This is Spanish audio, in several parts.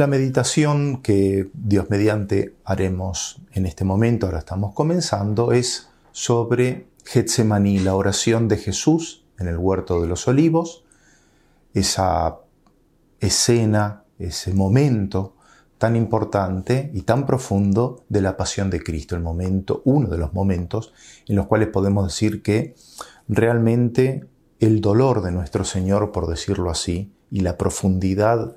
La meditación que Dios mediante haremos en este momento, ahora estamos comenzando, es sobre Getsemaní, la oración de Jesús en el huerto de los olivos, esa escena, ese momento tan importante y tan profundo de la pasión de Cristo, el momento, uno de los momentos en los cuales podemos decir que realmente el dolor de nuestro Señor, por decirlo así, y la profundidad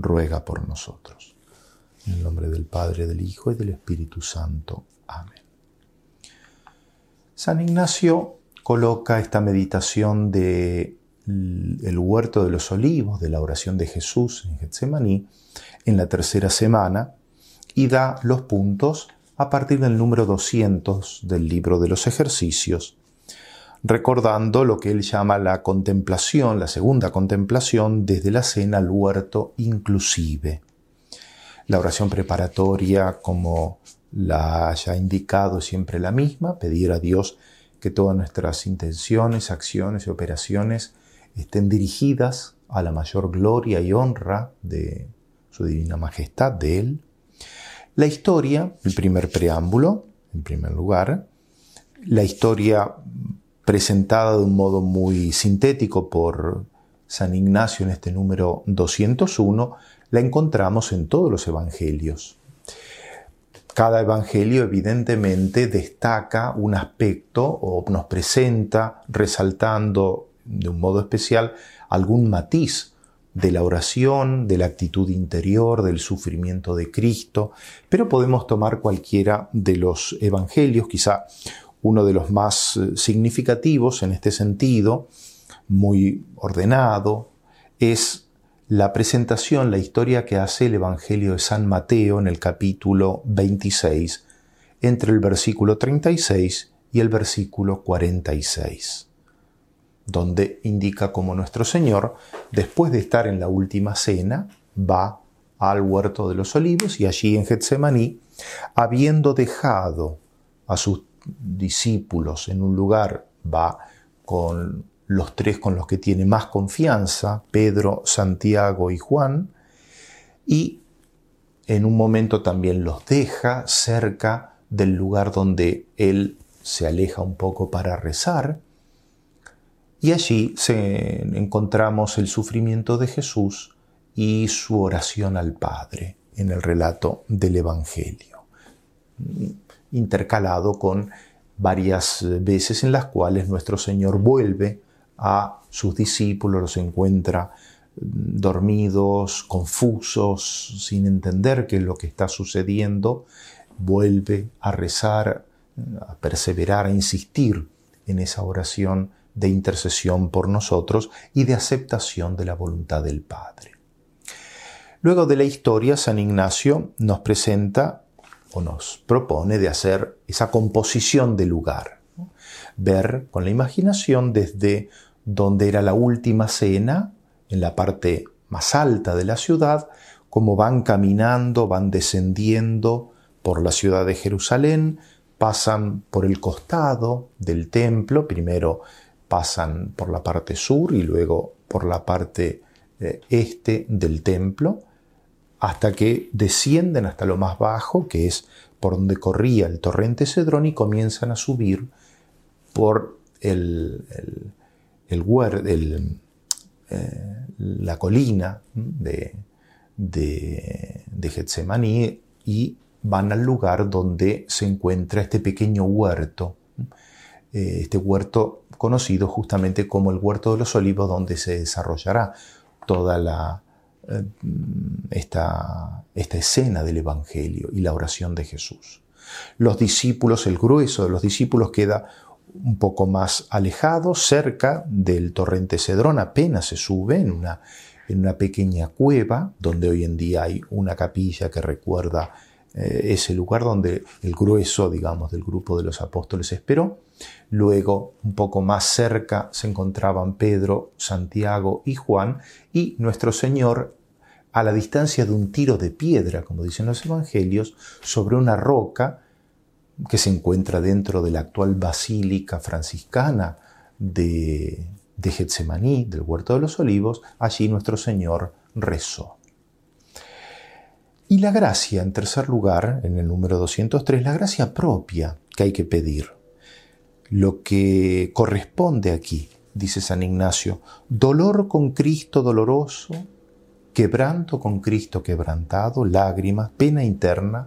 ruega por nosotros. En el nombre del Padre, del Hijo y del Espíritu Santo. Amén. San Ignacio coloca esta meditación de el huerto de los olivos, de la oración de Jesús en Getsemaní, en la tercera semana y da los puntos a partir del número 200 del libro de los ejercicios, recordando lo que él llama la contemplación, la segunda contemplación desde la cena al huerto inclusive. La oración preparatoria, como la haya indicado, siempre la misma, pedir a Dios que todas nuestras intenciones, acciones y operaciones estén dirigidas a la mayor gloria y honra de su divina majestad, de Él. La historia, el primer preámbulo, en primer lugar, la historia presentada de un modo muy sintético por San Ignacio en este número 201, la encontramos en todos los evangelios. Cada evangelio evidentemente destaca un aspecto o nos presenta resaltando de un modo especial algún matiz de la oración, de la actitud interior, del sufrimiento de Cristo, pero podemos tomar cualquiera de los evangelios, quizá uno de los más eh, significativos en este sentido, muy ordenado, es la presentación, la historia que hace el Evangelio de San Mateo en el capítulo 26, entre el versículo 36 y el versículo 46, donde indica cómo nuestro Señor, después de estar en la última cena, va al huerto de los olivos y allí en Getsemaní, habiendo dejado a sus discípulos en un lugar, va con los tres con los que tiene más confianza, Pedro, Santiago y Juan, y en un momento también los deja cerca del lugar donde él se aleja un poco para rezar, y allí se encontramos el sufrimiento de Jesús y su oración al Padre en el relato del Evangelio intercalado con varias veces en las cuales nuestro Señor vuelve a sus discípulos, los encuentra mm, dormidos, confusos, sin entender qué es lo que está sucediendo, vuelve a rezar, a perseverar, a insistir en esa oración de intercesión por nosotros y de aceptación de la voluntad del Padre. Luego de la historia, San Ignacio nos presenta o nos propone de hacer esa composición del lugar. Ver con la imaginación desde donde era la última cena, en la parte más alta de la ciudad, cómo van caminando, van descendiendo por la ciudad de Jerusalén, pasan por el costado del templo, primero pasan por la parte sur y luego por la parte eh, este del templo, hasta que descienden hasta lo más bajo, que es por donde corría el torrente Cedrón, y comienzan a subir por el, el, eh, la colina de, de, de Getsemaní y van al lugar donde se encuentra este pequeño huerto, eh, este huerto conocido justamente como el huerto de los olivos, donde se desarrollará toda la, esta, esta escena del Evangelio y la oración de Jesús. Los discípulos, el grueso de los discípulos queda un poco más alejado, cerca del torrente Cedrón, apenas se sube en una en una pequeña cueva, donde hoy en día hay una capilla que recuerda eh, ese lugar donde el grueso, digamos, del grupo de los apóstoles esperó. Luego, un poco más cerca, se encontraban Pedro, Santiago y Juan, y nuestro Señor, a la distancia de un tiro de piedra, como dicen los evangelios, sobre una roca que se encuentra dentro de la actual basílica franciscana de, Getsemaní, del Huerto de los Olivos, allí nuestro Señor rezó. Y la gracia, en tercer lugar, en el número 203, la gracia propia que hay que pedir. Lo que corresponde aquí, dice San Ignacio, dolor con Cristo doloroso, quebranto con Cristo quebrantado, lágrimas, pena interna,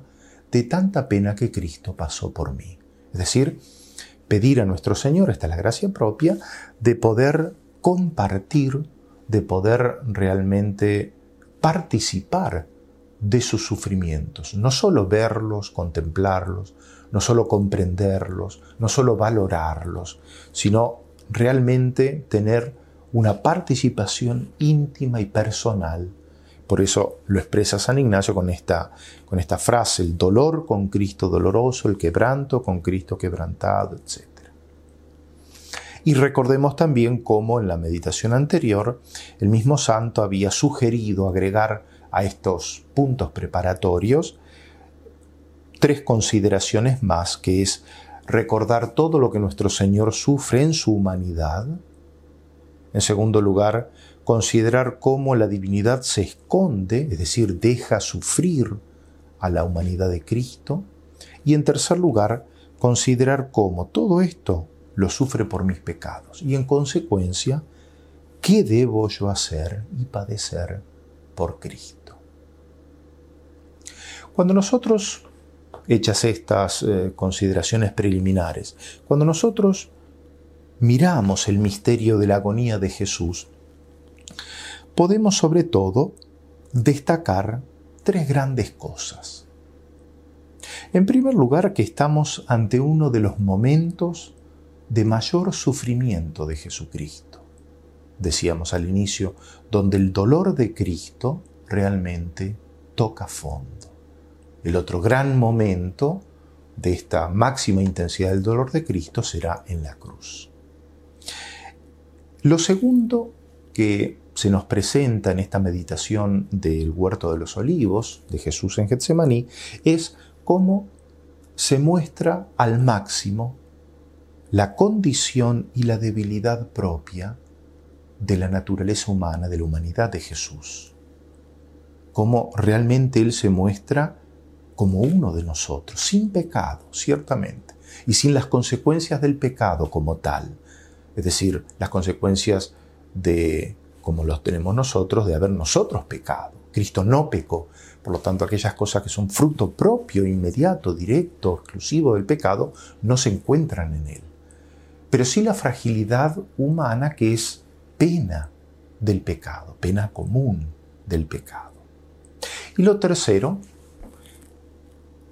de tanta pena que Cristo pasó por mí. Es decir, pedir a nuestro Señor, esta es la gracia propia, de poder compartir, de poder realmente participar de sus sufrimientos, no solo verlos, contemplarlos, no solo comprenderlos, no solo valorarlos, sino realmente tener una participación íntima y personal. Por eso lo expresa San Ignacio con esta, con esta frase, el dolor con Cristo doloroso, el quebranto con Cristo quebrantado, etc. Y recordemos también cómo en la meditación anterior el mismo santo había sugerido agregar a estos puntos preparatorios tres consideraciones más, que es recordar todo lo que nuestro Señor sufre en su humanidad. En segundo lugar, considerar cómo la divinidad se esconde, es decir, deja sufrir a la humanidad de Cristo. Y en tercer lugar, considerar cómo todo esto lo sufre por mis pecados. Y en consecuencia, ¿qué debo yo hacer y padecer por Cristo? Cuando nosotros, hechas estas eh, consideraciones preliminares, cuando nosotros miramos el misterio de la agonía de Jesús, podemos sobre todo destacar tres grandes cosas. En primer lugar, que estamos ante uno de los momentos de mayor sufrimiento de Jesucristo. Decíamos al inicio, donde el dolor de Cristo realmente toca fondo. El otro gran momento de esta máxima intensidad del dolor de Cristo será en la cruz. Lo segundo que se nos presenta en esta meditación del huerto de los olivos de Jesús en Getsemaní es cómo se muestra al máximo la condición y la debilidad propia de la naturaleza humana, de la humanidad de Jesús. Cómo realmente Él se muestra como uno de nosotros, sin pecado, ciertamente, y sin las consecuencias del pecado como tal, es decir, las consecuencias de, como los tenemos nosotros, de haber nosotros pecado. Cristo no pecó, por lo tanto aquellas cosas que son fruto propio, inmediato, directo, exclusivo del pecado, no se encuentran en Él pero sí la fragilidad humana que es pena del pecado, pena común del pecado. Y lo tercero,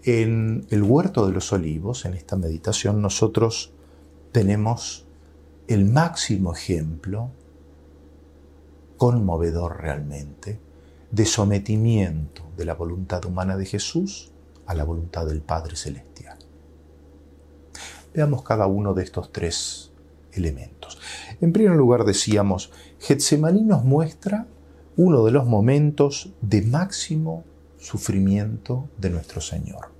en el huerto de los olivos, en esta meditación, nosotros tenemos el máximo ejemplo, conmovedor realmente, de sometimiento de la voluntad humana de Jesús a la voluntad del Padre Celestial. Veamos cada uno de estos tres elementos. En primer lugar decíamos, Getsemaní nos muestra uno de los momentos de máximo sufrimiento de nuestro Señor,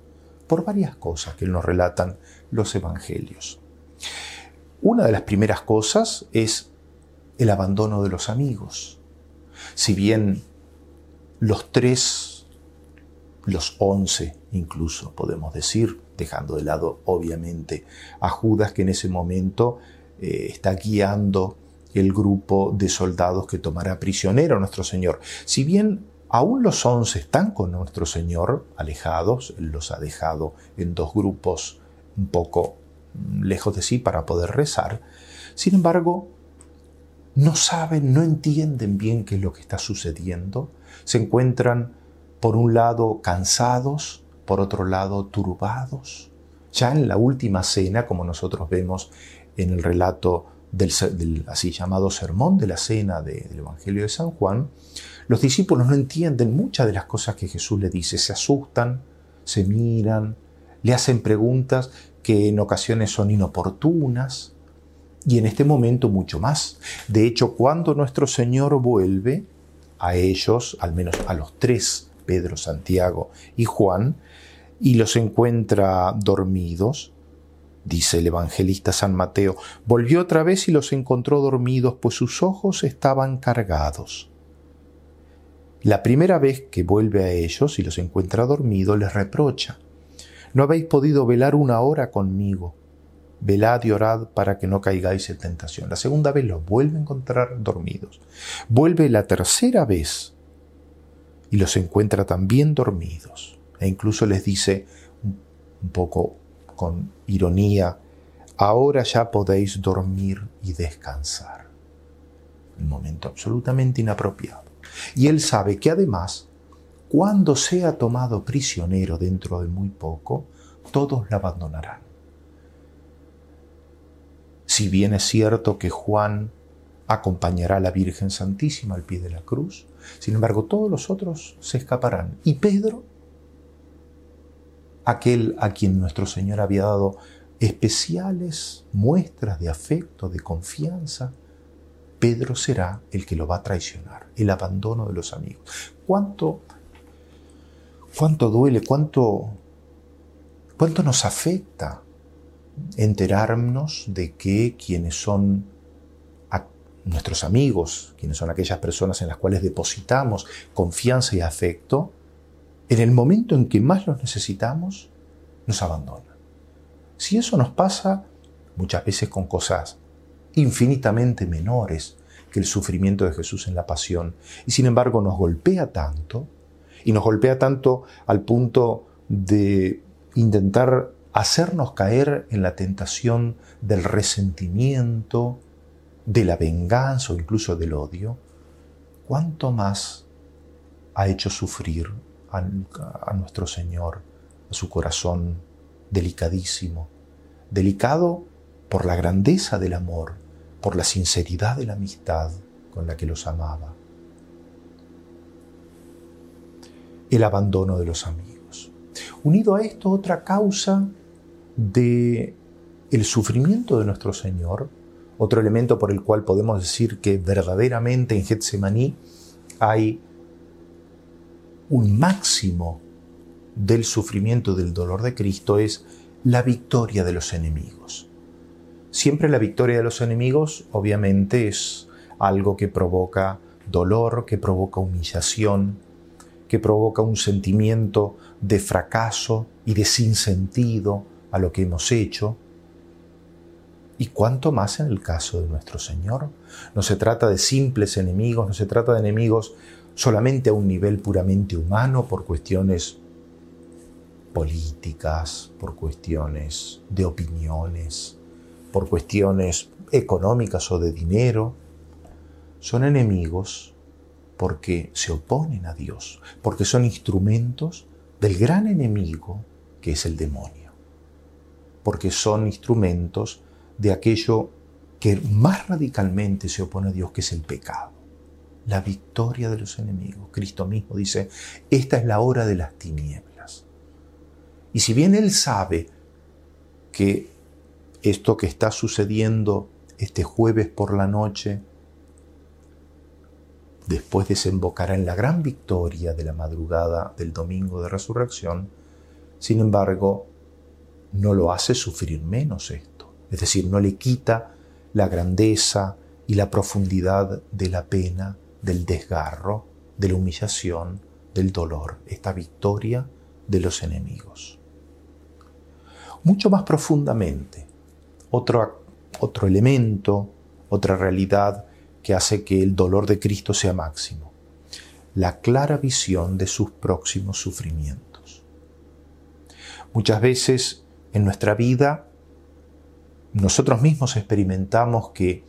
por varias cosas que nos relatan los evangelios. Una de las primeras cosas es el abandono de los amigos. Si bien los tres, los once incluso podemos decir, dejando de lado obviamente a Judas que en ese momento eh, está guiando el grupo de soldados que tomará prisionero a nuestro Señor. Si bien aún los once están con nuestro Señor alejados, Él los ha dejado en dos grupos un poco lejos de sí para poder rezar, sin embargo, no saben, no entienden bien qué es lo que está sucediendo, se encuentran por un lado cansados, por otro lado turbados. Ya en la última cena, como nosotros vemos en el relato del, así llamado Sermón de la Cena del Evangelio de San Juan, los discípulos no entienden muchas de las cosas que Jesús le dice, se asustan, se miran, le hacen preguntas que en ocasiones son inoportunas y en este momento mucho más. De hecho, cuando nuestro Señor vuelve a ellos, al menos a los tres, Pedro, Santiago y Juan, y los encuentra dormidos, dice el evangelista San Mateo, volvió otra vez y los encontró dormidos, pues sus ojos estaban cargados. La primera vez que vuelve a ellos y los encuentra dormidos, les reprocha, no habéis podido velar una hora conmigo, velad y orad para que no caigáis en tentación. La segunda vez los vuelve a encontrar dormidos. Vuelve la tercera vez y los encuentra también dormidos. E incluso les dice, un poco con ironía, ahora ya podéis dormir y descansar. Un momento absolutamente inapropiado. Y él sabe que además, cuando sea tomado prisionero dentro de muy poco, todos la abandonarán. Si bien es cierto que Juan acompañará a la Virgen Santísima al pie de la cruz, sin embargo todos los otros se escaparán. Y Pedro aquel a quien nuestro Señor había dado especiales muestras de afecto, de confianza, Pedro será el que lo va a traicionar, el abandono de los amigos. ¿Cuánto, cuánto duele, cuánto, cuánto nos afecta enterarnos de que quienes son nuestros amigos, quienes son aquellas personas en las cuales depositamos confianza y afecto, en el momento en que más los necesitamos, nos abandonan. Si eso nos pasa muchas veces con cosas infinitamente menores que el sufrimiento de Jesús en la pasión, y sin embargo nos golpea tanto, y nos golpea tanto al punto de intentar hacernos caer en la tentación del resentimiento, de la venganza o incluso del odio, ¿cuánto más ha hecho sufrir a, nuestro Señor, a su corazón delicadísimo, delicado por la grandeza del amor, por la sinceridad de la amistad con la que los amaba. El abandono de los amigos. Unido a esto, otra causa de el sufrimiento de nuestro Señor, otro elemento por el cual podemos decir que verdaderamente en Getsemaní hay un máximo del sufrimiento, del dolor de Cristo es la victoria de los enemigos. Siempre la victoria de los enemigos obviamente es algo que provoca dolor, que provoca humillación, que provoca un sentimiento de fracaso y de sinsentido a lo que hemos hecho. Y cuánto más en el caso de nuestro Señor. No se trata de simples enemigos, no se trata de enemigos solamente a un nivel puramente humano por cuestiones políticas, por cuestiones de opiniones, por cuestiones económicas o de dinero. Son enemigos porque se oponen a Dios, porque son instrumentos del gran enemigo que es el demonio, porque son instrumentos de aquello que más radicalmente se opone a Dios, que es el pecado la victoria de los enemigos. Cristo mismo dice, esta es la hora de las tinieblas. Y si bien Él sabe que esto que está sucediendo este jueves por la noche, después desembocará en la gran victoria de la madrugada del domingo de resurrección, sin embargo, no lo hace sufrir menos esto. Es decir, no le quita la grandeza y la profundidad de la pena del desgarro, de la humillación, del dolor, esta victoria de los enemigos. Mucho más profundamente, otro, otro elemento, otra realidad que hace que el dolor de Cristo sea máximo, la clara visión de sus próximos sufrimientos. Muchas veces en nuestra vida nosotros mismos experimentamos que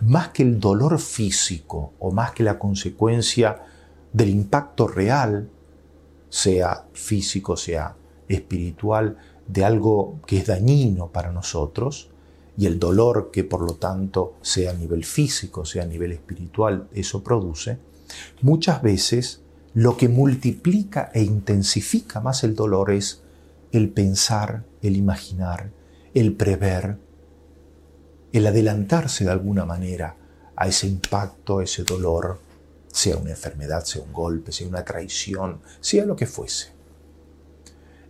más que el dolor físico o más que la consecuencia del impacto real, sea físico, sea espiritual, de algo que es dañino para nosotros, y el dolor que por lo tanto sea a nivel físico, sea a nivel espiritual, eso produce, muchas veces lo que multiplica e intensifica más el dolor es el pensar, el imaginar, el prever, el adelantarse de alguna manera a ese impacto, a ese dolor, sea una enfermedad, sea un golpe, sea una traición, sea lo que fuese.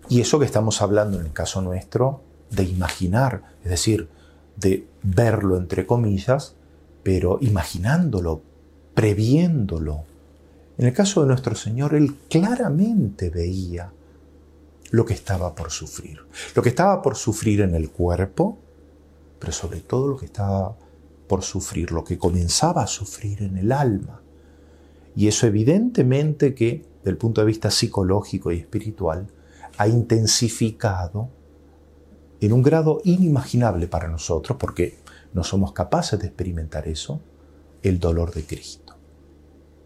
Y eso que estamos hablando en el caso nuestro, de imaginar, es decir, de verlo entre comillas, pero imaginándolo, previéndolo. En el caso de nuestro Señor, Él claramente veía lo que estaba por sufrir. Lo que estaba por sufrir en el cuerpo, pero sobre todo lo que estaba por sufrir, lo que comenzaba a sufrir en el alma. Y eso evidentemente que, del punto de vista psicológico y espiritual, ha intensificado en un grado inimaginable para nosotros, porque no somos capaces de experimentar eso, el dolor de Cristo.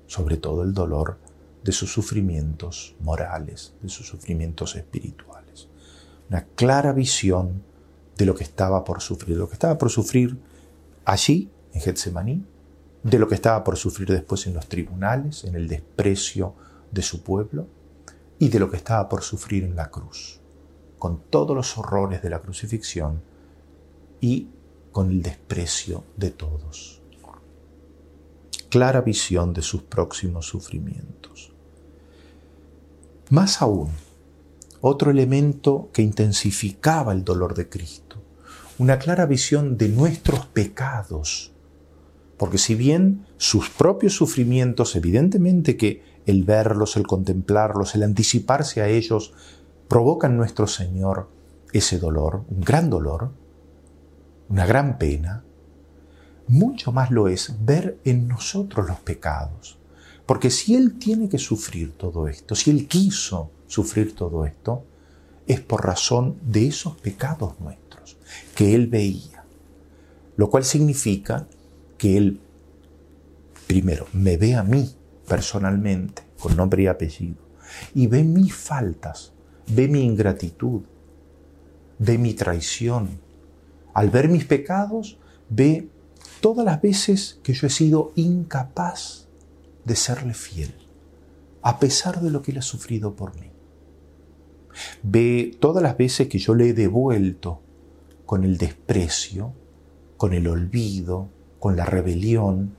Sobre todo el dolor de sus sufrimientos morales, de sus sufrimientos espirituales. Una clara visión de lo que estaba por sufrir, de lo que estaba por sufrir allí, en Getsemaní, de lo que estaba por sufrir después en los tribunales, en el desprecio de su pueblo, y de lo que estaba por sufrir en la cruz, con todos los horrores de la crucifixión y con el desprecio de todos. Clara visión de sus próximos sufrimientos. Más aún, otro elemento que intensificaba el dolor de Cristo, una clara visión de nuestros pecados, porque si bien sus propios sufrimientos, evidentemente que el verlos, el contemplarlos, el anticiparse a ellos, provoca en nuestro Señor ese dolor, un gran dolor, una gran pena, mucho más lo es ver en nosotros los pecados. Porque si Él tiene que sufrir todo esto, si Él quiso sufrir todo esto, es por razón de esos pecados nuestros que Él veía. Lo cual significa que Él, primero, me ve a mí personalmente, con nombre y apellido, y ve mis faltas, ve mi ingratitud, ve mi traición. Al ver mis pecados, ve todas las veces que yo he sido incapaz de serle fiel, a pesar de lo que él ha sufrido por mí. Ve todas las veces que yo le he devuelto con el desprecio, con el olvido, con la rebelión,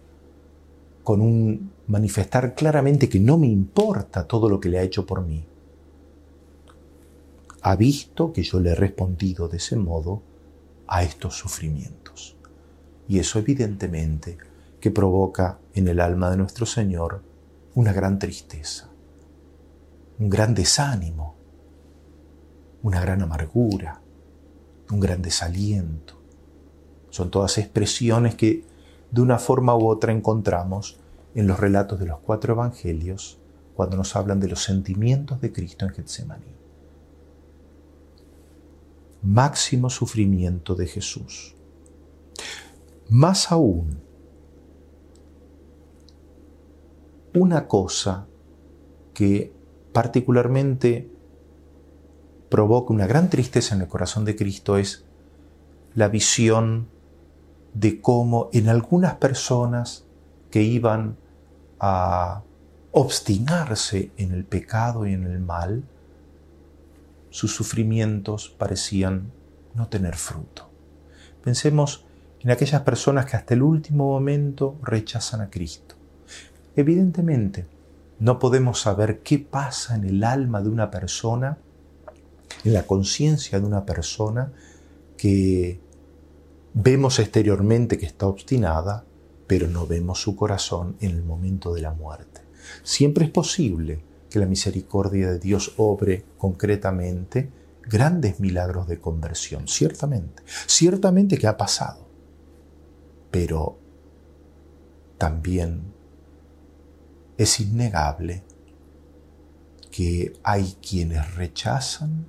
con un manifestar claramente que no me importa todo lo que le ha hecho por mí. Ha visto que yo le he respondido de ese modo a estos sufrimientos. Y eso evidentemente que provoca en el alma de nuestro Señor una gran tristeza, un gran desánimo, una gran amargura, un gran desaliento. Son todas expresiones que de una forma u otra encontramos en los relatos de los cuatro evangelios cuando nos hablan de los sentimientos de Cristo en Getsemaní. Máximo sufrimiento de Jesús. Más aún, una cosa que particularmente provoca una gran tristeza en el corazón de Cristo es la visión de cómo en algunas personas que iban a obstinarse en el pecado y en el mal, sus sufrimientos parecían no tener fruto. Pensemos en aquellas personas que hasta el último momento rechazan a Cristo. Evidentemente, no podemos saber qué pasa en el alma de una persona, en la conciencia de una persona que Vemos exteriormente que está obstinada, pero no vemos su corazón en el momento de la muerte. Siempre es posible que la misericordia de Dios obre concretamente grandes milagros de conversión, ciertamente, ciertamente que ha pasado, pero también es innegable que hay quienes rechazan,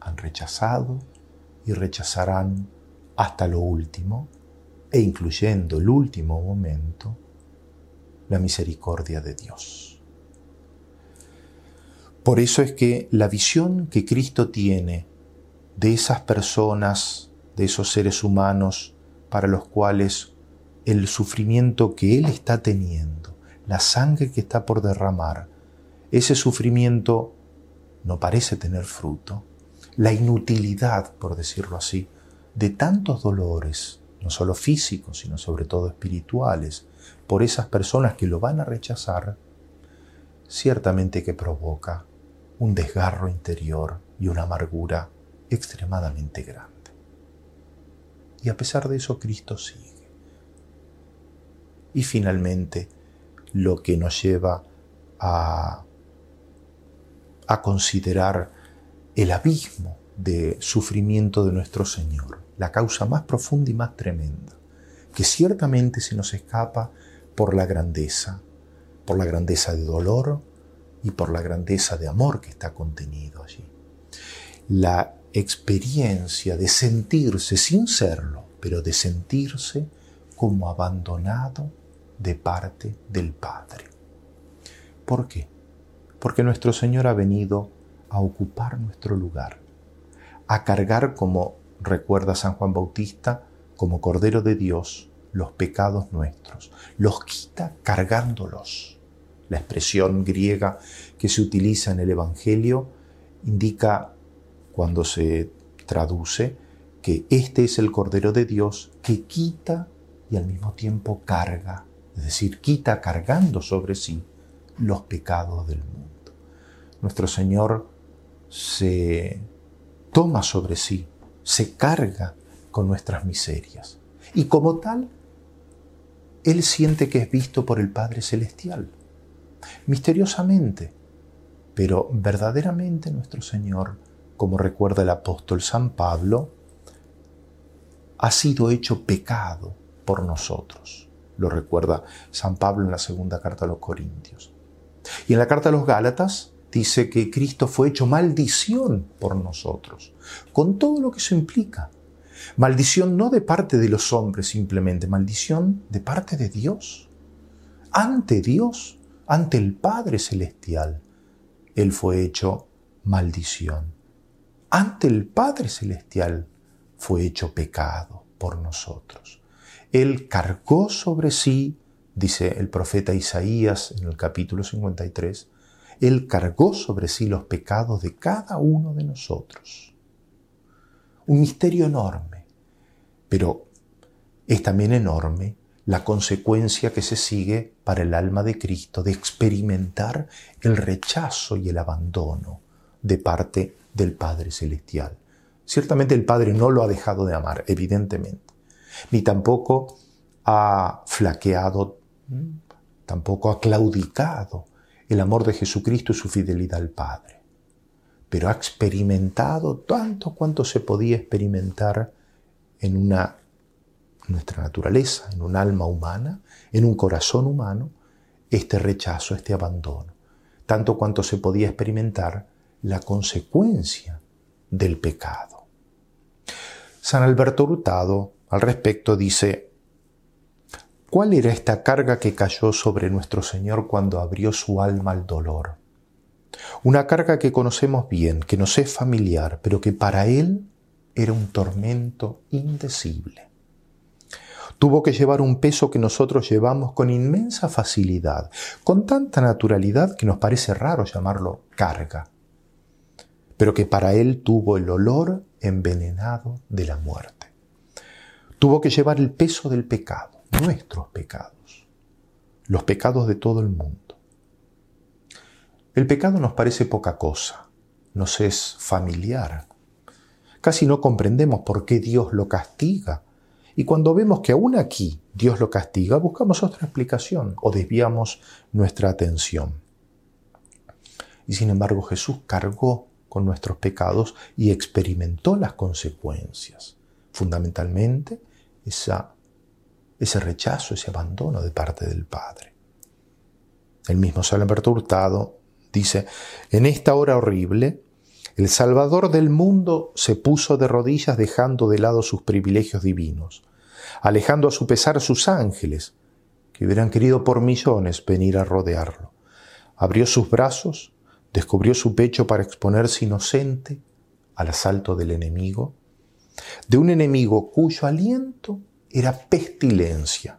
han rechazado y rechazarán hasta lo último, e incluyendo el último momento, la misericordia de Dios. Por eso es que la visión que Cristo tiene de esas personas de esos seres humanos para los cuales el sufrimiento que Él está teniendo, la sangre que está por derramar, ese sufrimiento no parece tener fruto. La inutilidad, por decirlo así, de tantos dolores, no solo físicos, sino sobre todo espirituales, por esas personas que lo van a rechazar, ciertamente que provoca un desgarro interior y una amargura extremadamente grande. Y a pesar de eso, Cristo sigue. Y finalmente, lo que nos lleva a, considerar el abismo de sufrimiento de nuestro Señor, la causa más profunda y más tremenda, que ciertamente se nos escapa por la grandeza, por la grandeza de dolor y por la grandeza de amor que está contenido allí. La experiencia de sentirse sin serlo, pero de sentirse como abandonado de parte del Padre. ¿Por qué? Porque nuestro Señor ha venido a ocupar nuestro lugar, a cargar, como recuerda San Juan Bautista, como Cordero de Dios, los pecados nuestros. Los quita cargándolos. La expresión griega que se utiliza en el Evangelio indica, cuando se traduce, que este es el Cordero de Dios que quita y al mismo tiempo carga, es decir, quita cargando sobre sí los pecados del mundo. Nuestro Señor se toma sobre sí, se carga con nuestras miserias y como tal, Él siente que es visto por el Padre Celestial, misteriosamente, pero verdaderamente nuestro Señor, como recuerda el apóstol San Pablo, ha sido hecho pecado por nosotros. Lo recuerda San Pablo en la segunda carta a los Corintios. Y en la carta a los Gálatas dice que Cristo fue hecho maldición por nosotros, con todo lo que eso implica. Maldición no de parte de los hombres simplemente, maldición de parte de Dios. Ante Dios, ante el Padre Celestial, Él fue hecho maldición. Ante el Padre Celestial fue hecho pecado por nosotros. Él cargó sobre sí, dice el profeta Isaías en el capítulo 53, Él cargó sobre sí los pecados de cada uno de nosotros. Un misterio enorme, pero es también enorme la consecuencia que se sigue para el alma de Cristo de experimentar el rechazo y el abandono de parte del Padre Celestial. Ciertamente el Padre no lo ha dejado de amar, evidentemente, ni tampoco ha flaqueado, tampoco ha claudicado el amor de Jesucristo y su fidelidad al Padre, pero ha experimentado tanto cuanto se podía experimentar en una nuestra naturaleza, en un alma humana, en un corazón humano, este rechazo, este abandono, tanto cuanto se podía experimentar la consecuencia del pecado. San Alberto Hurtado al respecto dice, ¿cuál era esta carga que cayó sobre nuestro Señor cuando abrió su alma al dolor? Una carga que conocemos bien, que nos es familiar, pero que para Él era un tormento indecible. Tuvo que llevar un peso que nosotros llevamos con inmensa facilidad, con tanta naturalidad que nos parece raro llamarlo carga, pero que para Él tuvo el olor envenenado de la muerte. Tuvo que llevar el peso del pecado, nuestros pecados, los pecados de todo el mundo. El pecado nos parece poca cosa, nos es familiar. Casi no comprendemos por qué Dios lo castiga. Y cuando vemos que aún aquí Dios lo castiga, buscamos otra explicación o desviamos nuestra atención. Y sin embargo Jesús cargó con nuestros pecados y experimentó las consecuencias. Fundamentalmente, ese rechazo, ese abandono de parte del Padre. El mismo San Alberto Hurtado dice, en esta hora horrible, el Salvador del mundo se puso de rodillas dejando de lado sus privilegios divinos, alejando a su pesar sus ángeles, que hubieran querido por millones venir a rodearlo. Abrió sus brazos descubrió su pecho para exponerse inocente al asalto del enemigo, de un enemigo cuyo aliento era pestilencia,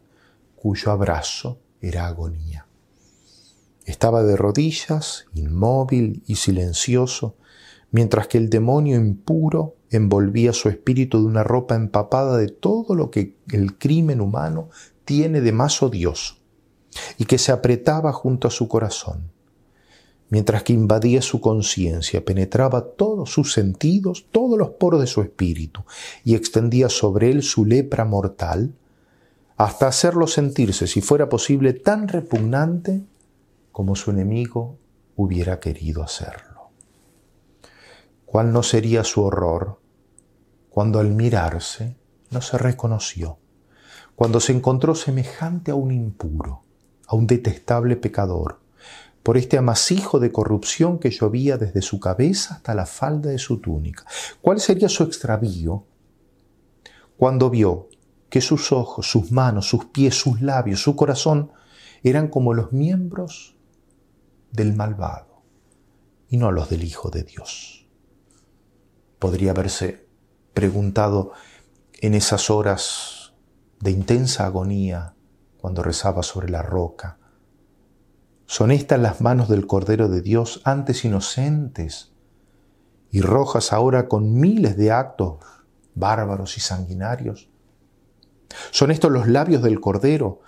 cuyo abrazo era agonía. Estaba de rodillas, inmóvil y silencioso, mientras que el demonio impuro envolvía su espíritu de una ropa empapada de todo lo que el crimen humano tiene de más odioso, y que se apretaba junto a su corazón, mientras que invadía su conciencia, penetraba todos sus sentidos, todos los poros de su espíritu, y extendía sobre él su lepra mortal, hasta hacerlo sentirse, si fuera posible, tan repugnante como su enemigo hubiera querido hacerlo. ¿Cuál no sería su horror cuando al mirarse no se reconoció, cuando se encontró semejante a un impuro, a un detestable pecador, por este amasijo de corrupción que llovía desde su cabeza hasta la falda de su túnica. ¿Cuál sería su extravío cuando vio que sus ojos, sus manos, sus pies, sus labios, su corazón eran como los miembros del malvado y no los del Hijo de Dios? Podría haberse preguntado en esas horas de intensa agonía cuando rezaba sobre la roca. ¿Son estas las manos del Cordero de Dios antes inocentes y rojas ahora con miles de actos bárbaros y sanguinarios? ¿Son estos los labios del Cordero,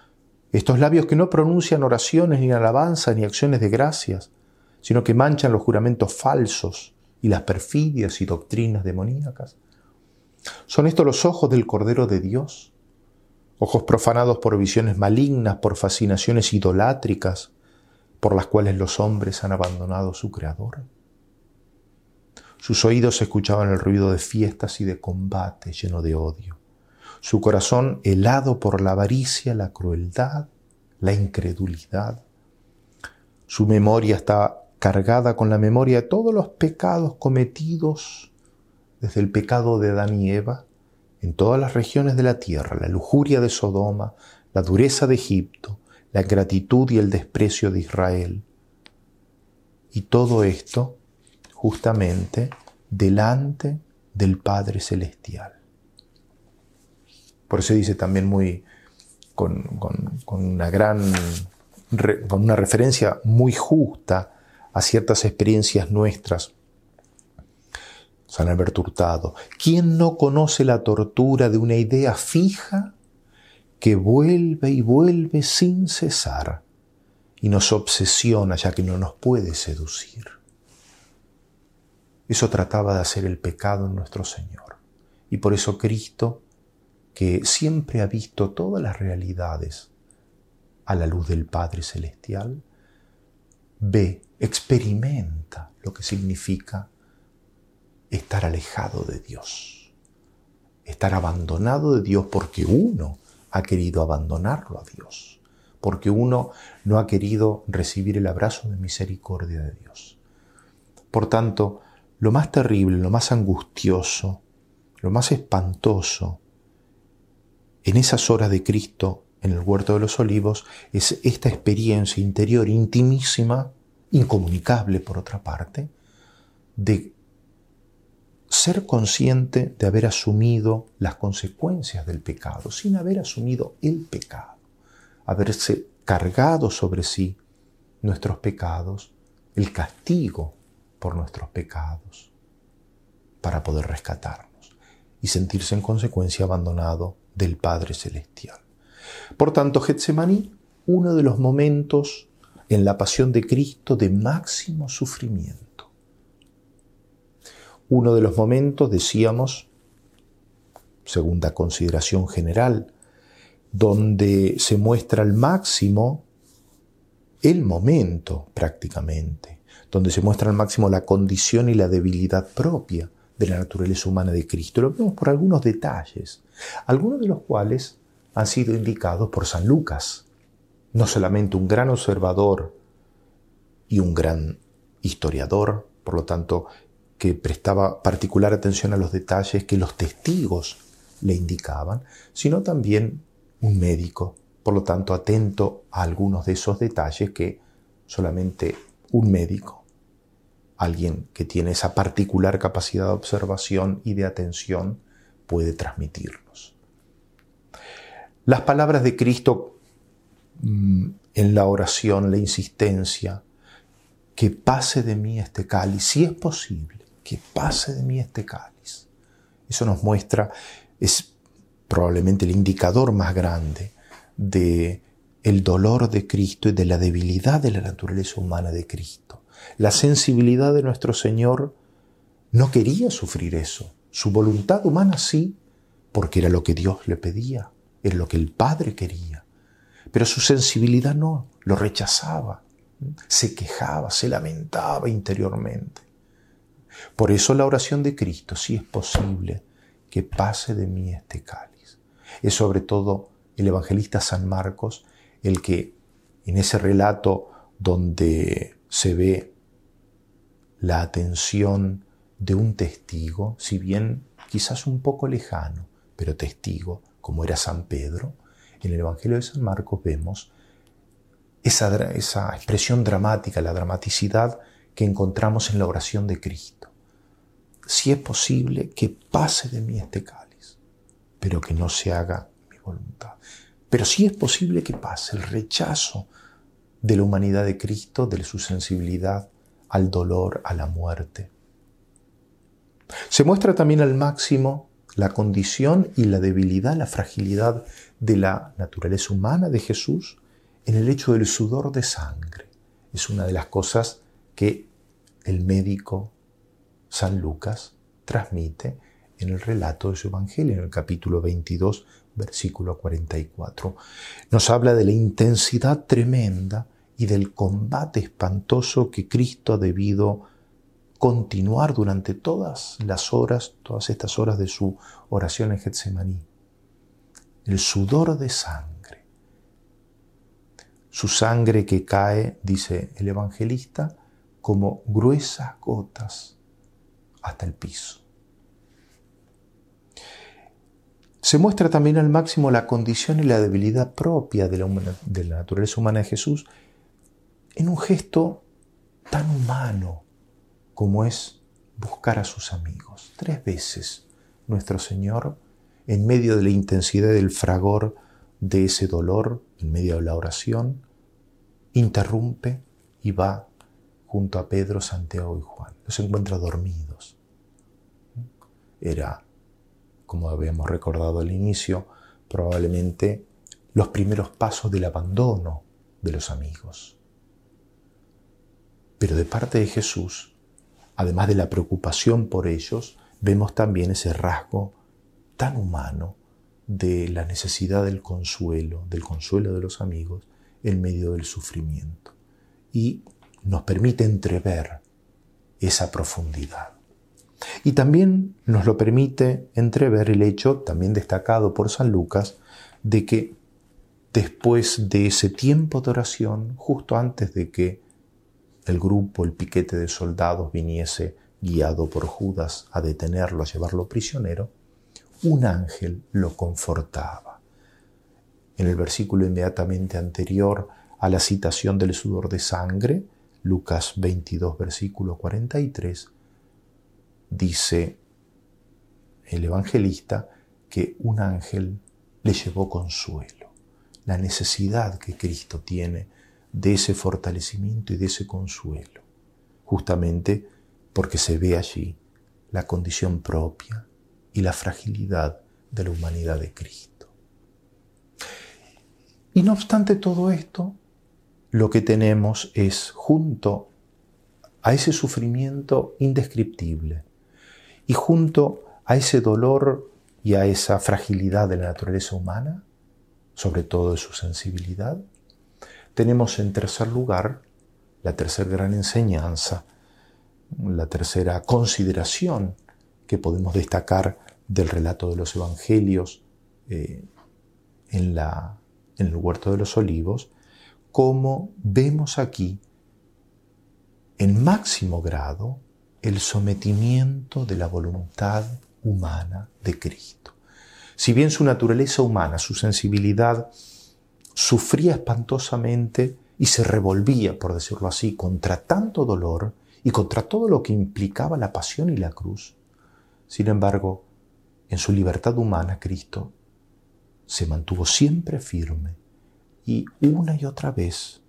estos labios que no pronuncian oraciones ni alabanza ni acciones de gracias, sino que manchan los juramentos falsos y las perfidias y doctrinas demoníacas? ¿Son estos los ojos del Cordero de Dios? Ojos profanados por visiones malignas, por fascinaciones idolátricas, por las cuales los hombres han abandonado su Creador. Sus oídos escuchaban el ruido de fiestas y de combate lleno de odio. Su corazón helado por la avaricia, la crueldad, la incredulidad. Su memoria está cargada con la memoria de todos los pecados cometidos desde el pecado de Adán y Eva en todas las regiones de la tierra, la lujuria de Sodoma, la dureza de Egipto, la gratitud y el desprecio de Israel. Y todo esto justamente delante del Padre Celestial. Por eso dice también muy, con, una gran, con una referencia muy justa a ciertas experiencias nuestras San Alberto Hurtado. ¿Quién no conoce la tortura de una idea fija que vuelve y vuelve sin cesar y nos obsesiona ya que no nos puede seducir? Eso trataba de hacer el pecado en nuestro Señor. Y por eso Cristo, que siempre ha visto todas las realidades a la luz del Padre Celestial, ve, experimenta lo que significa estar alejado de Dios, estar abandonado de Dios porque uno ha querido abandonarlo a Dios, porque uno no ha querido recibir el abrazo de misericordia de Dios. Por tanto, lo más terrible, lo más angustioso, lo más espantoso en esas horas de Cristo en el huerto de los olivos es esta experiencia interior intimísima, incomunicable por otra parte, de ser consciente de haber asumido las consecuencias del pecado, sin haber asumido el pecado, haberse cargado sobre sí nuestros pecados, el castigo por nuestros pecados, para poder rescatarnos y sentirse en consecuencia abandonado del Padre Celestial. Por tanto, Getsemaní, uno de los momentos en la pasión de Cristo de máximo sufrimiento uno de los momentos, decíamos, segunda consideración general, donde se muestra al máximo el momento prácticamente, donde se muestra al máximo la condición y la debilidad propia de la naturaleza humana de Cristo. Lo vemos por algunos detalles, algunos de los cuales han sido indicados por San Lucas, no solamente un gran observador y un gran historiador, por lo tanto que prestaba particular atención a los detalles que los testigos le indicaban, sino también un médico, por lo tanto atento a algunos de esos detalles que solamente un médico, alguien que tiene esa particular capacidad de observación y de atención, puede transmitirnos. Las palabras de Cristo mm, en la oración, la insistencia, que pase de mí este cáliz, si es posible, que pase de mí este cáliz. Eso nos muestra, es probablemente el indicador más grande de el dolor de Cristo y de la debilidad de la naturaleza humana de Cristo. La sensibilidad de nuestro Señor no quería sufrir eso. Su voluntad humana sí, porque era lo que Dios le pedía, era lo que el Padre quería. Pero su sensibilidad no, lo rechazaba, se quejaba, se lamentaba interiormente. Por eso la oración de Cristo, si es posible, que pase de mí este cáliz. Es sobre todo el evangelista San Marcos el que en ese relato donde se ve la atención de un testigo, si bien quizás un poco lejano, pero testigo, como era San Pedro, en el Evangelio de San Marcos vemos esa, expresión dramática, la dramaticidad que encontramos en la oración de Cristo. Si es posible, que pase de mí este cáliz, pero que no se haga mi voluntad. Pero sí es posible que pase el rechazo de la humanidad de Cristo, de su sensibilidad al dolor, a la muerte. Se muestra también al máximo la condición y la debilidad, la fragilidad de la naturaleza humana de Jesús en el hecho del sudor de sangre. Es una de las cosas que el médico San Lucas transmite en el relato de su Evangelio, en el capítulo 22, versículo 44. Nos habla de la intensidad tremenda y del combate espantoso que Cristo ha debido continuar durante todas las horas, todas estas horas de su oración en Getsemaní. El sudor de sangre. Su sangre que cae, dice el evangelista, como gruesas gotas hasta el piso. Se muestra también al máximo la condición y la debilidad propia de la, naturaleza humana de Jesús en un gesto tan humano como es buscar a sus amigos. Tres veces nuestro Señor, en medio de la intensidad del fragor de ese dolor, en medio de la oración, interrumpe y va junto a Pedro, Santiago y Juan. Los encuentra dormidos. Era como habíamos recordado al inicio, probablemente los primeros pasos del abandono de los amigos. Pero de parte de Jesús, además de la preocupación por ellos, vemos también ese rasgo tan humano de la necesidad del consuelo, del consuelo de los amigos en medio del sufrimiento. Y nos permite entrever esa profundidad. Y también nos lo permite entrever el hecho, también destacado por San Lucas, de que después de ese tiempo de oración, justo antes de que el grupo, el piquete de soldados viniese guiado por Judas a detenerlo, a llevarlo prisionero, un ángel lo confortaba. En el versículo inmediatamente anterior a la citación del sudor de sangre, Lucas 22, versículo 43, dice el evangelista que un ángel le llevó consuelo, la necesidad que Cristo tiene de ese fortalecimiento y de ese consuelo, justamente porque se ve allí la condición propia y la fragilidad de la humanidad de Cristo. Y no obstante todo esto, lo que tenemos es junto a ese sufrimiento indescriptible, y junto a ese dolor y a esa fragilidad de la naturaleza humana, sobre todo de su sensibilidad, tenemos en tercer lugar la tercera gran enseñanza, la tercera consideración que podemos destacar del relato de los evangelios eh, en, la, en el huerto de los olivos, como vemos aquí en máximo grado el sometimiento de la voluntad humana de Cristo. Si bien su naturaleza humana, su sensibilidad, sufría espantosamente y se revolvía, por decirlo así, contra tanto dolor y contra todo lo que implicaba la pasión y la cruz, sin embargo, en su libertad humana, Cristo se mantuvo siempre firme y una y otra vez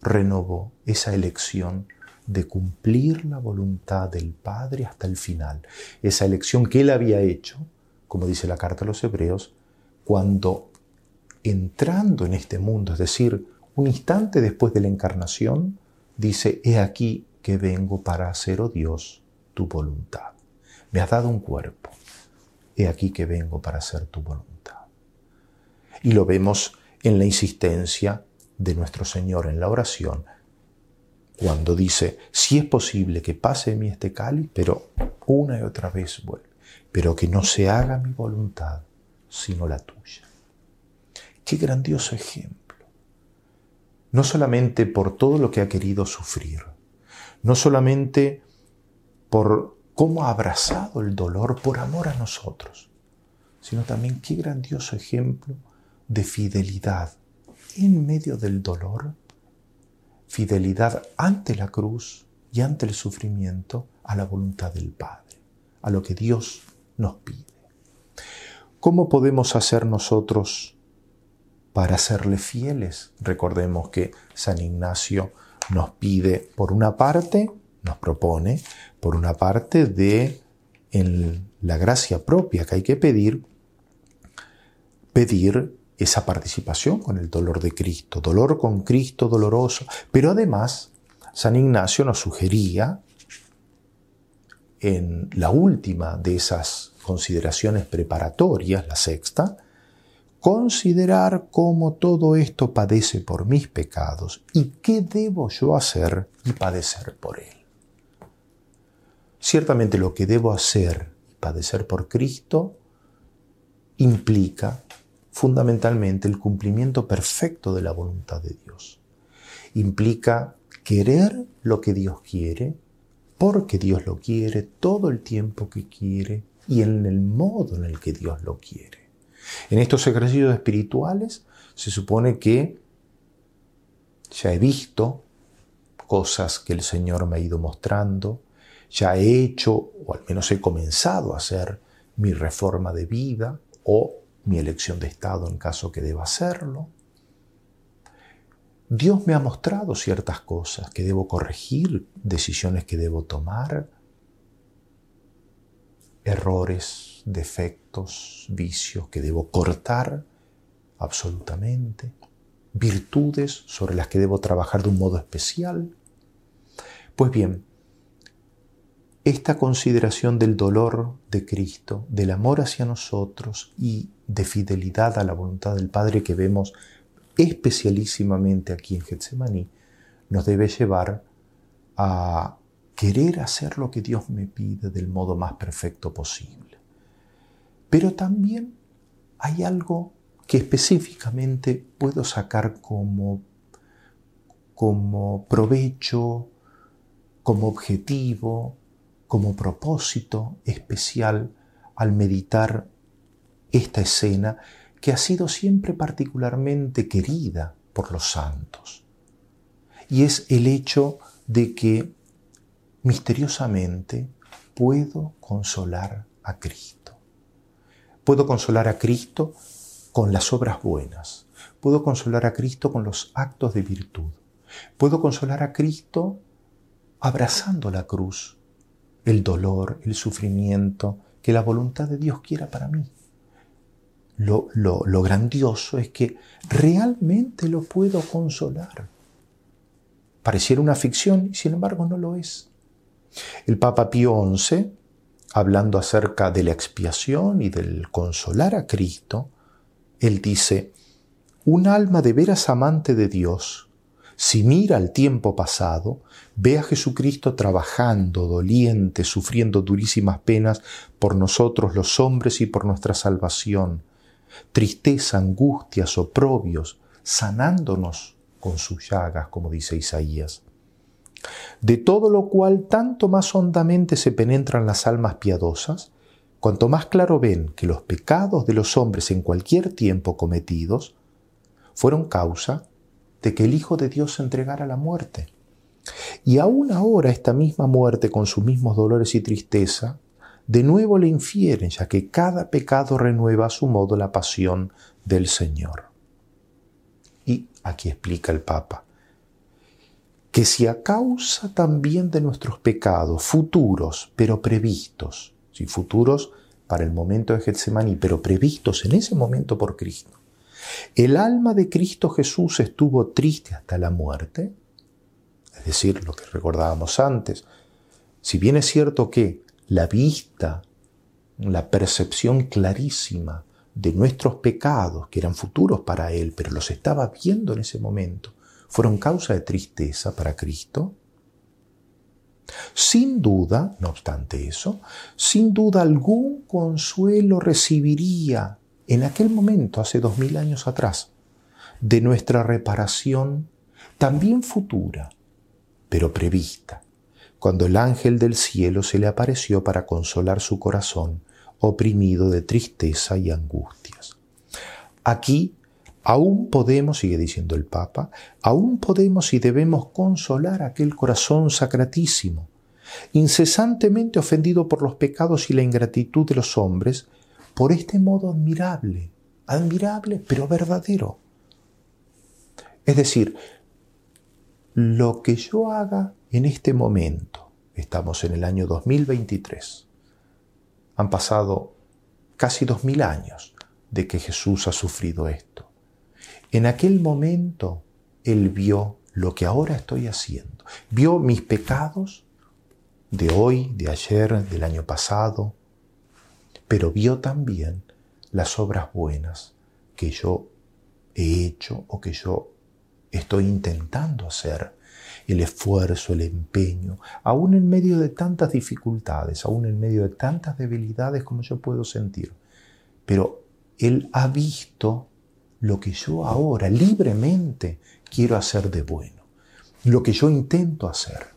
renovó esa elección de cumplir la voluntad del Padre hasta el final. Esa elección que él había hecho, como dice la carta a los hebreos, cuando entrando en este mundo, es decir, un instante después de la encarnación, dice, he aquí que vengo para hacer, oh Dios, tu voluntad. Me has dado un cuerpo, he aquí que vengo para hacer tu voluntad. Y lo vemos en la insistencia de nuestro Señor en la oración, cuando dice, si es posible que pase de mí este cáliz, pero una y otra vez vuelve, pero que no se haga mi voluntad, sino la tuya. Qué grandioso ejemplo. No solamente por todo lo que ha querido sufrir, no solamente por cómo ha abrazado el dolor por amor a nosotros, sino también qué grandioso ejemplo de fidelidad en medio del dolor, fidelidad ante la cruz y ante el sufrimiento a la voluntad del Padre, a lo que Dios nos pide. ¿Cómo podemos hacer nosotros para serle fieles? Recordemos que San Ignacio nos pide, por una parte, nos propone, por una parte, de en la gracia propia que hay que pedir, pedir esa participación con el dolor de Cristo, dolor con Cristo doloroso. Pero además, San Ignacio nos sugería, en la última de esas consideraciones preparatorias, la sexta, considerar cómo todo esto padece por mis pecados y qué debo yo hacer y padecer por él. Ciertamente lo que debo hacer y padecer por Cristo implica fundamentalmente el cumplimiento perfecto de la voluntad de Dios. Implica querer lo que Dios quiere, porque Dios lo quiere, todo el tiempo que quiere y en el modo en el que Dios lo quiere. En estos ejercicios espirituales se supone que ya he visto cosas que el Señor me ha ido mostrando, ya he hecho, o al menos he comenzado a hacer mi reforma de vida, o mi elección de Estado en caso que deba hacerlo. Dios me ha mostrado ciertas cosas que debo corregir, decisiones que debo tomar, errores, defectos, vicios que debo cortar absolutamente, virtudes sobre las que debo trabajar de un modo especial. Pues bien, esta consideración del dolor de Cristo, del amor hacia nosotros y de fidelidad a la voluntad del Padre que vemos especialísimamente aquí en Getsemaní, nos debe llevar a querer hacer lo que Dios me pide del modo más perfecto posible. Pero también hay algo que específicamente puedo sacar como, como provecho, como objetivo, como propósito especial al meditar esta escena que ha sido siempre particularmente querida por los santos. Y es el hecho de que misteriosamente puedo consolar a Cristo. Puedo consolar a Cristo con las obras buenas. Puedo consolar a Cristo con los actos de virtud. Puedo consolar a Cristo abrazando la cruz el dolor, el sufrimiento que la voluntad de Dios quiera para mí. Lo, lo, grandioso es que realmente lo puedo consolar. Pareciera una ficción y sin embargo no lo es. El Papa Pío XI, hablando acerca de la expiación y del consolar a Cristo, él dice, un alma de veras amante de Dios si mira al tiempo pasado, ve a Jesucristo trabajando, doliente, sufriendo durísimas penas por nosotros los hombres y por nuestra salvación, tristeza, angustias, oprobios, sanándonos con sus llagas, como dice Isaías. De todo lo cual tanto más hondamente se penetran las almas piadosas, cuanto más claro ven que los pecados de los hombres en cualquier tiempo cometidos fueron causa de que el Hijo de Dios se entregara a la muerte. Y aún ahora esta misma muerte, con sus mismos dolores y tristeza, de nuevo le infieren, ya que cada pecado renueva a su modo la pasión del Señor. Y aquí explica el Papa, que si a causa también de nuestros pecados futuros, pero previstos, si futuros para el momento de Getsemaní, pero previstos en ese momento por Cristo, el alma de Cristo Jesús estuvo triste hasta la muerte, es decir, lo que recordábamos antes, si bien es cierto que la vista, la percepción clarísima de nuestros pecados, que eran futuros para Él, pero los estaba viendo en ese momento, fueron causa de tristeza para Cristo? Sin duda, no obstante eso, sin duda algún consuelo recibiría en aquel momento, hace dos mil años atrás, de nuestra reparación, también futura, pero prevista, cuando el ángel del cielo se le apareció para consolar su corazón oprimido de tristeza y angustias. Aquí Aún podemos, sigue diciendo el Papa, aún podemos y debemos consolar aquel corazón sacratísimo, incesantemente ofendido por los pecados y la ingratitud de los hombres, por este modo admirable, admirable pero verdadero. Es decir, lo que yo haga en este momento, estamos en el año 2023, han pasado casi dos mil años de que Jesús ha sufrido esto. En aquel momento Él vio lo que ahora estoy haciendo. Vio mis pecados de hoy, de ayer, del año pasado, pero vio también las obras buenas que yo he hecho o que yo estoy intentando hacer, el esfuerzo, el empeño, aún en medio de tantas dificultades, aún en medio de tantas debilidades como yo puedo sentir. Pero Él ha visto lo que yo ahora libremente quiero hacer de bueno, lo que yo intento hacer,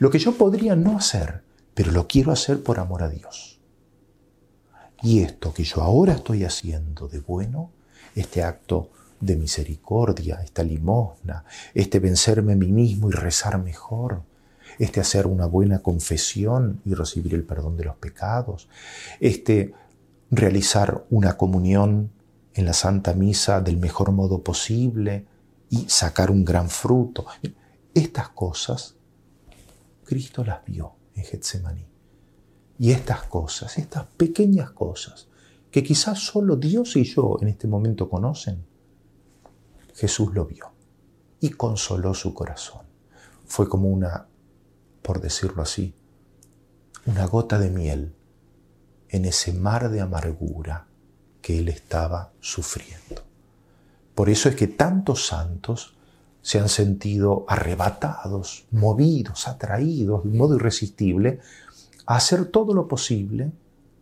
lo que yo podría no hacer, pero lo quiero hacer por amor a Dios. Y esto que yo ahora estoy haciendo de bueno, este acto de misericordia, esta limosna, este vencerme a mí mismo y rezar mejor, este hacer una buena confesión y recibir el perdón de los pecados, este realizar una comunión en la Santa Misa del mejor modo posible y sacar un gran fruto. Estas cosas, Cristo las vio en Getsemaní. Y estas cosas, estas pequeñas cosas, que quizás solo Dios y yo en este momento conocen, Jesús lo vio y consoló su corazón. Fue como una, por decirlo así, una gota de miel en ese mar de amargura que él estaba sufriendo. Por eso es que tantos santos se han sentido arrebatados, movidos, atraídos de un modo irresistible a hacer todo lo posible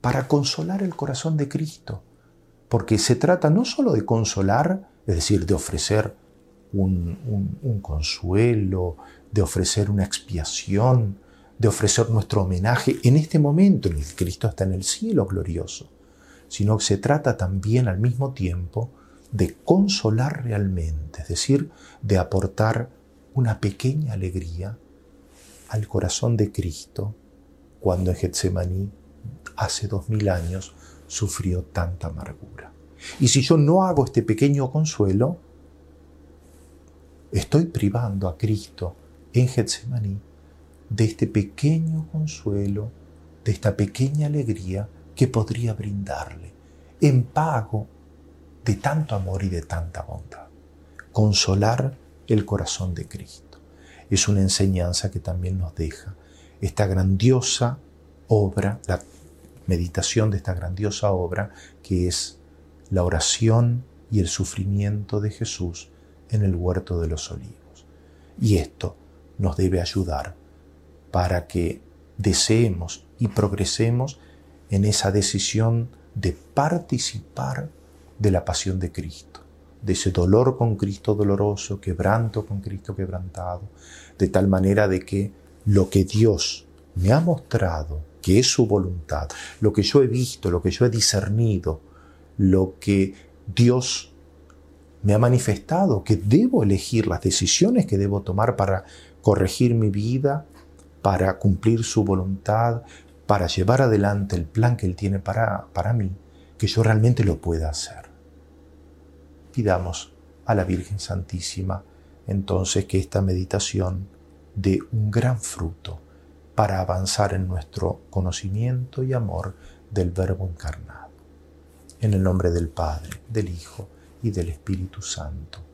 para consolar el corazón de Cristo. Porque se trata no solo de consolar, es decir, de ofrecer un, un consuelo, de ofrecer una expiación, de ofrecer nuestro homenaje en este momento en el que Cristo está en el cielo glorioso, sino que se trata también al mismo tiempo de consolar realmente, es decir, de aportar una pequeña alegría al corazón de Cristo cuando en Getsemaní hace dos mil años sufrió tanta amargura. Y si yo no hago este pequeño consuelo, estoy privando a Cristo en Getsemaní de este pequeño consuelo, de esta pequeña alegría que podría brindarle en pago de tanto amor y de tanta bondad. Consolar el corazón de Cristo. Es una enseñanza que también nos deja esta grandiosa obra, la meditación de esta grandiosa obra que es la oración y el sufrimiento de Jesús en el huerto de los olivos. Y esto nos debe ayudar para que deseemos y progresemos en esa decisión de participar de la pasión de Cristo, de ese dolor con Cristo doloroso, quebranto con Cristo quebrantado, de tal manera de que lo que Dios me ha mostrado, que es su voluntad, lo que yo he visto, lo que yo he discernido, lo que Dios me ha manifestado, que debo elegir las decisiones que debo tomar para corregir mi vida, para cumplir su voluntad, para llevar adelante el plan que Él tiene para, para mí, que yo realmente lo pueda hacer. Pidamos a la Virgen Santísima entonces que esta meditación dé un gran fruto para avanzar en nuestro conocimiento y amor del Verbo encarnado. En el nombre del Padre, del Hijo y del Espíritu Santo.